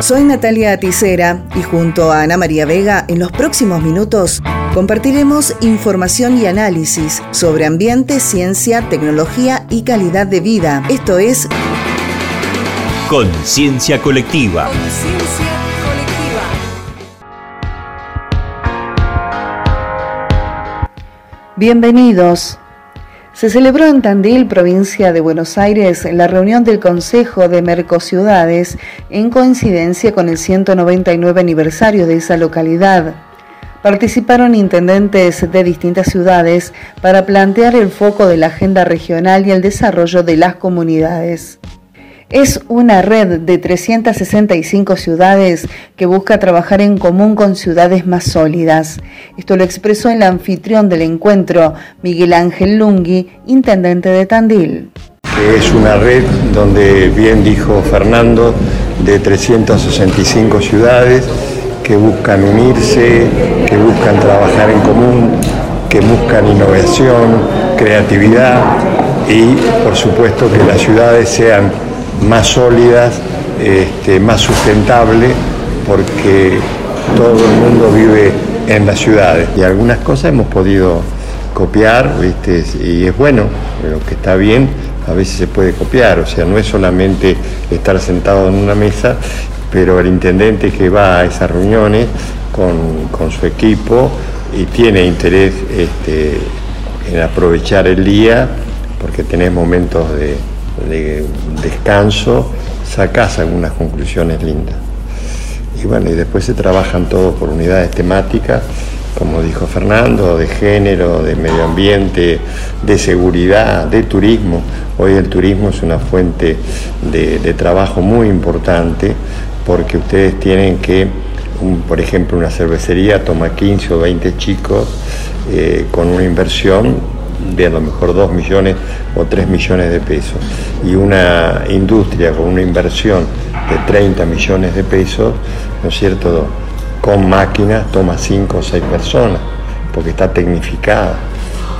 Soy Natalia Aticera y junto a Ana María Vega en los próximos minutos compartiremos información y análisis sobre ambiente, ciencia, tecnología y calidad de vida. Esto es Conciencia Colectiva. Bienvenidos. Se celebró en Tandil, provincia de Buenos Aires, la reunión del Consejo de Mercociudades en coincidencia con el 199 aniversario de esa localidad. Participaron intendentes de distintas ciudades para plantear el foco de la agenda regional y el desarrollo de las comunidades. Es una red de 365 ciudades que busca trabajar en común con ciudades más sólidas. Esto lo expresó el anfitrión del encuentro, Miguel Ángel Lungui, intendente de Tandil. Es una red donde, bien dijo Fernando, de 365 ciudades que buscan unirse, que buscan trabajar en común, que buscan innovación, creatividad y, por supuesto, que las ciudades sean más sólidas, este, más sustentables, porque todo el mundo vive en las ciudades. Y algunas cosas hemos podido copiar, ¿viste? y es bueno, lo que está bien, a veces se puede copiar, o sea, no es solamente estar sentado en una mesa, pero el intendente que va a esas reuniones con, su equipo y tiene interés este, en aprovechar el día, porque tenés momentos de, de descanso, sacas algunas conclusiones lindas. Y bueno, y después se trabajan todo por unidades temáticas, como dijo Fernando, de género, de medio ambiente, de seguridad, de turismo. Hoy el turismo es una fuente de, trabajo muy importante porque ustedes tienen que, por ejemplo, una cervecería toma 15 o 20 chicos eh, con una inversión de a lo mejor 2 millones o 3 millones de pesos y una industria con una inversión de 30 millones de pesos, ¿no es cierto?, con máquinas toma 5 o 6 personas, porque está tecnificada.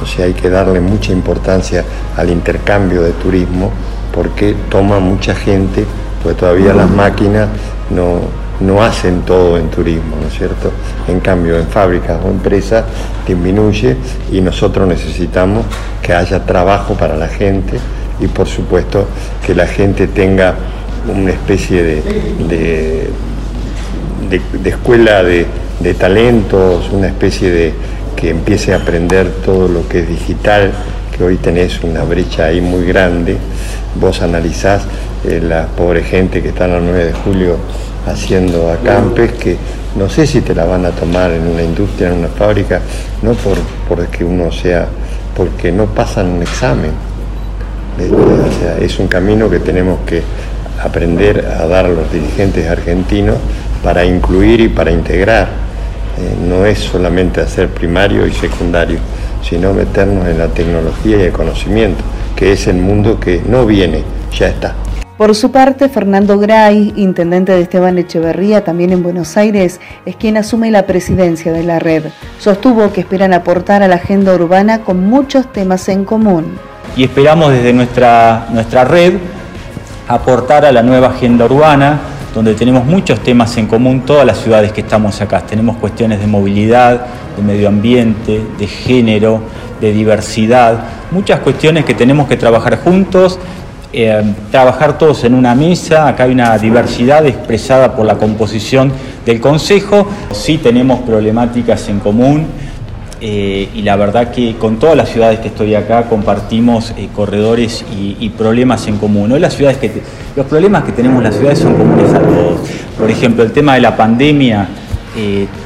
O sea, hay que darle mucha importancia al intercambio de turismo porque toma mucha gente, pues todavía las máquinas no, no hacen todo en turismo, ¿no es cierto? En cambio, en fábricas o empresas disminuye y nosotros necesitamos que haya trabajo para la gente y por supuesto que la gente tenga una especie de, de, escuela de, de talentos, una especie de que empiece a aprender todo lo que es digital, hoy tenés una brecha ahí muy grande. Vos analizás eh, la pobre gente que está en el 9 de julio haciendo acampes que no sé si te la van a tomar en una industria, en una fábrica, no por porque uno sea, porque no pasan un examen. es un camino que tenemos que aprender a dar a los dirigentes argentinos para incluir y para integrar. Eh, no es solamente hacer primario y secundario, sino meternos en la tecnología y el conocimiento, que es el mundo que no viene, ya está. Por su parte, Fernando Gray, intendente de Esteban Echeverría, también en Buenos Aires, es quien asume la presidencia de la red. Sostuvo que esperan aportar a la agenda urbana con muchos temas en común. Y esperamos desde nuestra, nuestra red aportar a la nueva agenda urbana, donde tenemos muchos temas en común todas las ciudades que estamos acá. Tenemos cuestiones de movilidad, de medio ambiente, de género, de diversidad, muchas cuestiones que tenemos que trabajar juntos eh, trabajar todos en una mesa, acá hay una diversidad expresada por la composición del Consejo, sí tenemos problemáticas en común eh, y la verdad que con todas las ciudades que estoy acá compartimos eh, corredores y, problemas en común. Las ciudades que los problemas que tenemos en las ciudades son comunes a todos. Por ejemplo, el tema de la pandemia,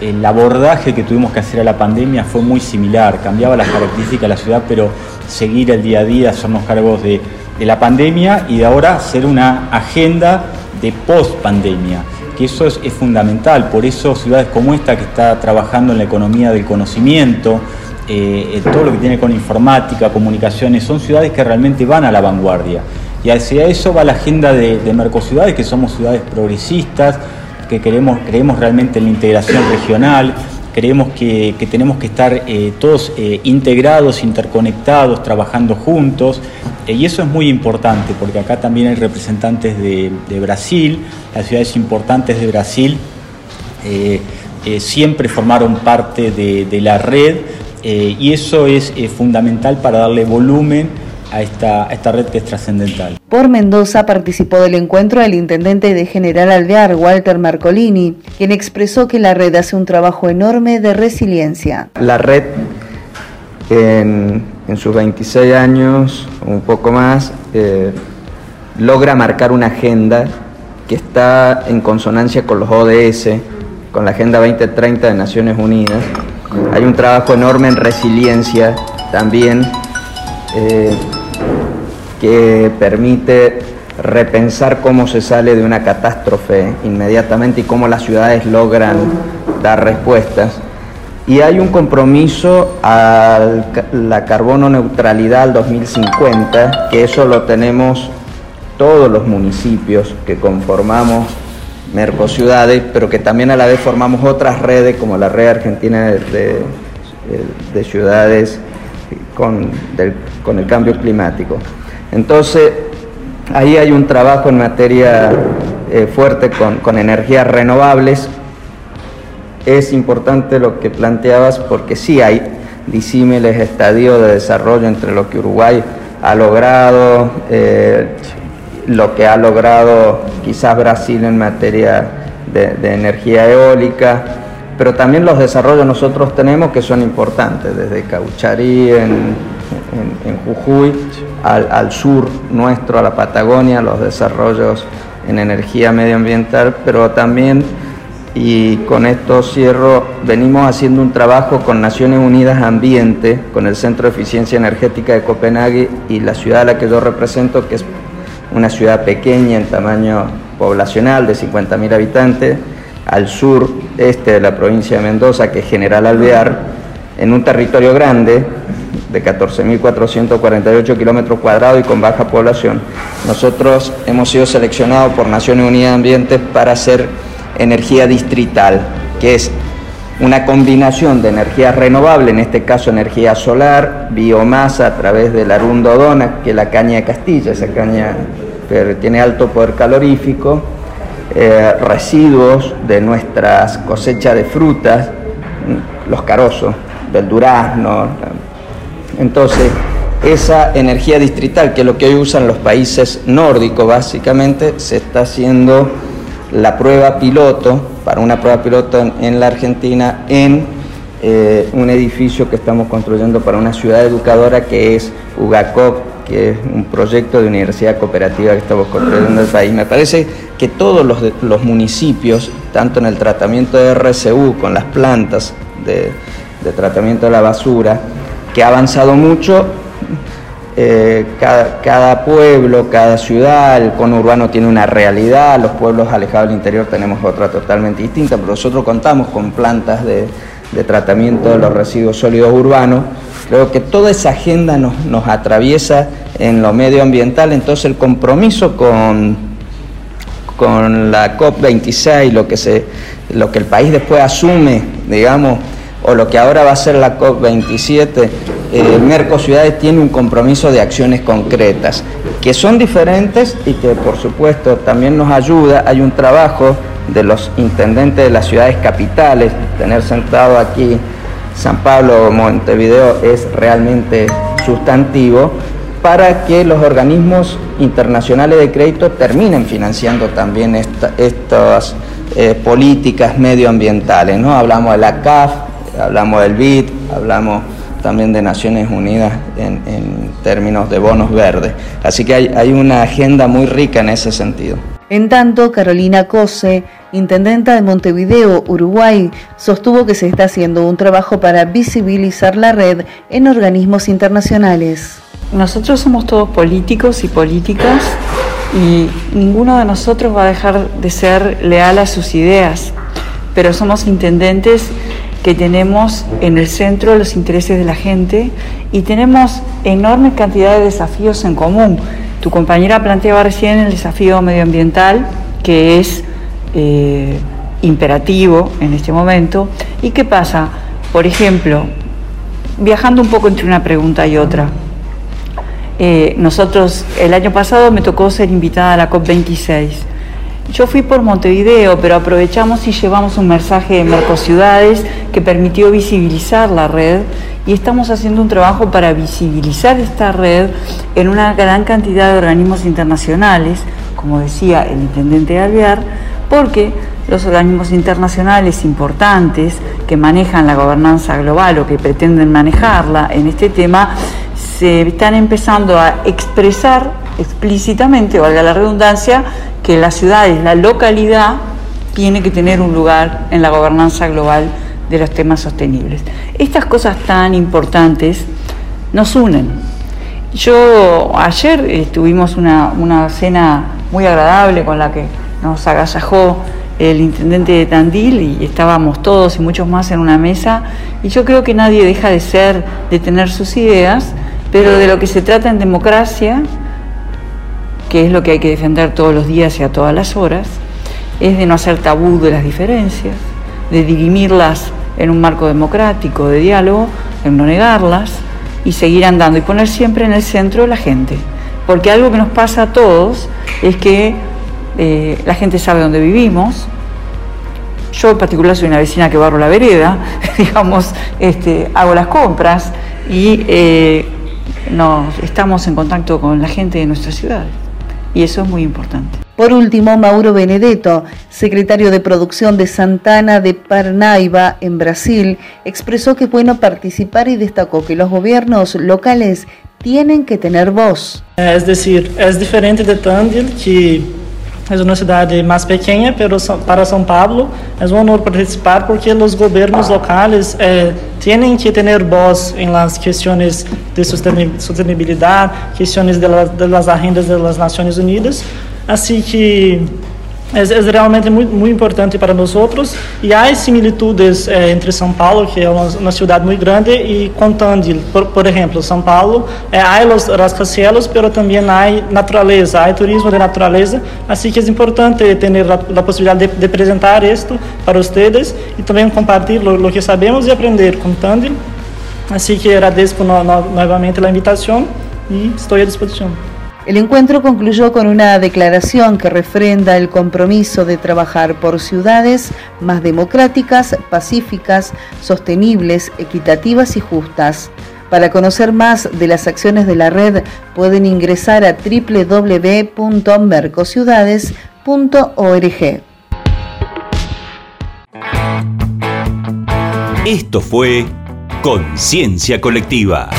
el abordaje que tuvimos que hacer a la pandemia fue muy similar, cambiaba las características de la ciudad, pero seguir el día a día, hacernos cargos de de la pandemia y de ahora ser una agenda de post pandemia, que eso es, fundamental. Por eso ciudades como esta que está trabajando en la economía del conocimiento, eh, todo lo que tiene con informática, comunicaciones, son ciudades que realmente van a la vanguardia. Y hacia eso va la agenda de, de que somos ciudades progresistas, que queremos, creemos realmente en la integración regional, Creemos que, tenemos que estar eh, todos eh, integrados, interconectados, trabajando juntos. Eh, y eso es muy importante porque acá también hay representantes de, Brasil, las ciudades importantes de Brasil siempre formaron parte de la red y eso es fundamental para darle volumen a esta, esta red que es trascendental. Por Mendoza participó del encuentro el intendente de General Alvear, Walter Marcolini, quien expresó que la red hace un trabajo enorme de resiliencia. La red en, sus 26 años, un poco más, eh, logra marcar una agenda que está en consonancia con los ODS, con la Agenda 2030 de Naciones Unidas. Hay un trabajo enorme en resiliencia también. Eh, que permite repensar cómo se sale de una catástrofe inmediatamente y cómo las ciudades logran dar respuestas. Y hay un compromiso a la carbono neutralidad al 2050, que eso lo tenemos todos los municipios que conformamos Mercociudades, pero que también a la vez formamos otras redes como la red argentina de, ciudades con, con el cambio climático. Entonces, ahí hay un trabajo en materia eh, fuerte con, energías renovables. Es importante lo que planteabas porque sí hay disímiles estadios de desarrollo entre lo que Uruguay ha logrado, eh, lo que ha logrado quizás Brasil en materia de energía eólica, pero también los desarrollos nosotros tenemos que son importantes, desde Caucharí en, en, Jujuy, al, sur nuestro, a la Patagonia, los desarrollos en energía medioambiental, pero también, y con esto cierro, venimos haciendo un trabajo con Naciones Unidas Ambiente, con el Centro de Eficiencia Energética de Copenhague y la ciudad a la que yo represento, que es una ciudad pequeña en tamaño poblacional de 50.000 habitantes, al sur este de la provincia de Mendoza, que es General Alvear, en un territorio grande de 14.448 kilómetros cuadrados y con baja población. Nosotros hemos sido seleccionados por Naciones Unidas de Ambiente para hacer energía distrital, que es una combinación de energía renovable, en este caso energía solar, biomasa a través de la arundodona, que es la caña de Castilla, esa caña que tiene alto poder calorífico, eh, residuos de nuestras cosechas de frutas, los carozos, del durazno. Entonces, esa energía distrital, que es lo que hoy usan los países nórdicos básicamente, se está haciendo la prueba piloto, para una prueba piloto en, la Argentina, en eh, un edificio que estamos construyendo para una ciudad educadora que es UGACOP, que es un proyecto de universidad cooperativa que estamos construyendo en el país. Me parece que todos los, municipios, tanto en el tratamiento de RCU con las plantas de tratamiento de la basura, que ha avanzado mucho. Eh, cada, pueblo, cada ciudad, el conurbano tiene una realidad, los pueblos alejados del interior tenemos otra totalmente distinta, pero nosotros contamos con plantas de, tratamiento de los residuos sólidos urbanos. Creo que toda esa agenda nos, nos atraviesa en lo medioambiental, entonces el compromiso con, con la COP26, lo que, se, lo que el país después asume, digamos, o lo que ahora va a ser la COP27, eh, Mercociudades tiene un compromiso de acciones concretas, que son diferentes y que por supuesto también nos ayuda. Hay un trabajo de los intendentes de las ciudades capitales, tener sentado aquí San Pablo o Montevideo es realmente sustantivo para que los organismos internacionales de crédito terminen financiando también estas eh, políticas medioambientales. ¿no? Hablamos de la CAF, hablamos del BID, hablamos también de Naciones Unidas en, términos de bonos verdes. Así que hay, una agenda muy rica en ese sentido. En tanto, Carolina Cose, intendenta de Montevideo, Uruguay, sostuvo que se está haciendo un trabajo para visibilizar la red en organismos internacionales. Nosotros somos todos políticos y políticas y ninguno de nosotros va a dejar de ser leal a sus ideas, pero somos intendentes que tenemos en el centro los intereses de la gente y tenemos enorme cantidad de desafíos en común. Tu compañera planteaba recién el desafío medioambiental, que es eh, imperativo en este momento. ¿Y qué pasa? Por ejemplo, viajando un poco entre una pregunta y otra. Eh, nosotros, el año pasado me tocó ser invitada a la COP26. Yo fui por Montevideo, pero aprovechamos y llevamos un mensaje de Mercociudades que permitió visibilizar la red y estamos haciendo un trabajo para visibilizar esta red en una gran cantidad de organismos internacionales, como decía el intendente Alvear, porque los organismos internacionales importantes que manejan la gobernanza global o que pretenden manejarla en este tema se están empezando a expresar explícitamente, valga la redundancia, que las ciudades, la localidad, tiene que tener un lugar en la gobernanza global de los temas sostenibles. Estas cosas tan importantes nos unen. Yo ayer eh, tuvimos una, una cena muy agradable con la que nos agasajó el intendente de Tandil y estábamos todos y muchos más en una mesa y yo creo que nadie deja de ser, de tener sus ideas, pero de lo que se trata en democracia que es lo que hay que defender todos los días y a todas las horas, es de no hacer tabú de las diferencias, de dirimirlas en un marco democrático, de diálogo, en no negarlas y seguir andando y poner siempre en el centro la gente. Porque algo que nos pasa a todos es que eh, la gente sabe dónde vivimos. Yo en particular soy una vecina que barro la vereda, digamos, este, hago las compras y eh, nos, estamos en contacto con la gente de nuestras ciudades y eso es muy importante. Por último, Mauro Benedetto, secretario de producción de Santana de Parnaíba en Brasil, expresó que es bueno participar y destacó que los gobiernos locales tienen que tener voz. Es decir, es diferente de Tandil, que es una ciudad más pequeña, pero para São Paulo es un honor participar porque los gobiernos locales eh, tienen que tener voz en las cuestiones de sostenibilidad, cuestiones de, la, de las agendas de las Naciones Unidas. Así que é, é realmente muito, muito importante para nós outros. E há similitudes é, entre São Paulo que é uma, uma, cidade muito grande e com por, por exemplo São Paulo é, há os rascacielos mas também há natureza há turismo de natureza assim que é importante ter a, a possibilidade de, de, apresentar isto para vocês e também compartilhar o que sabemos e aprender com Tandil assim que agradeço no, no, novamente a invitação e estou à disposição El encuentro concluyó con una declaración que refrenda el compromiso de trabajar por ciudades más democráticas, pacíficas, sostenibles, equitativas y justas. Para conocer más de las acciones de la red pueden ingresar a www.mercociudades.org. Esto fue Conciencia Colectiva.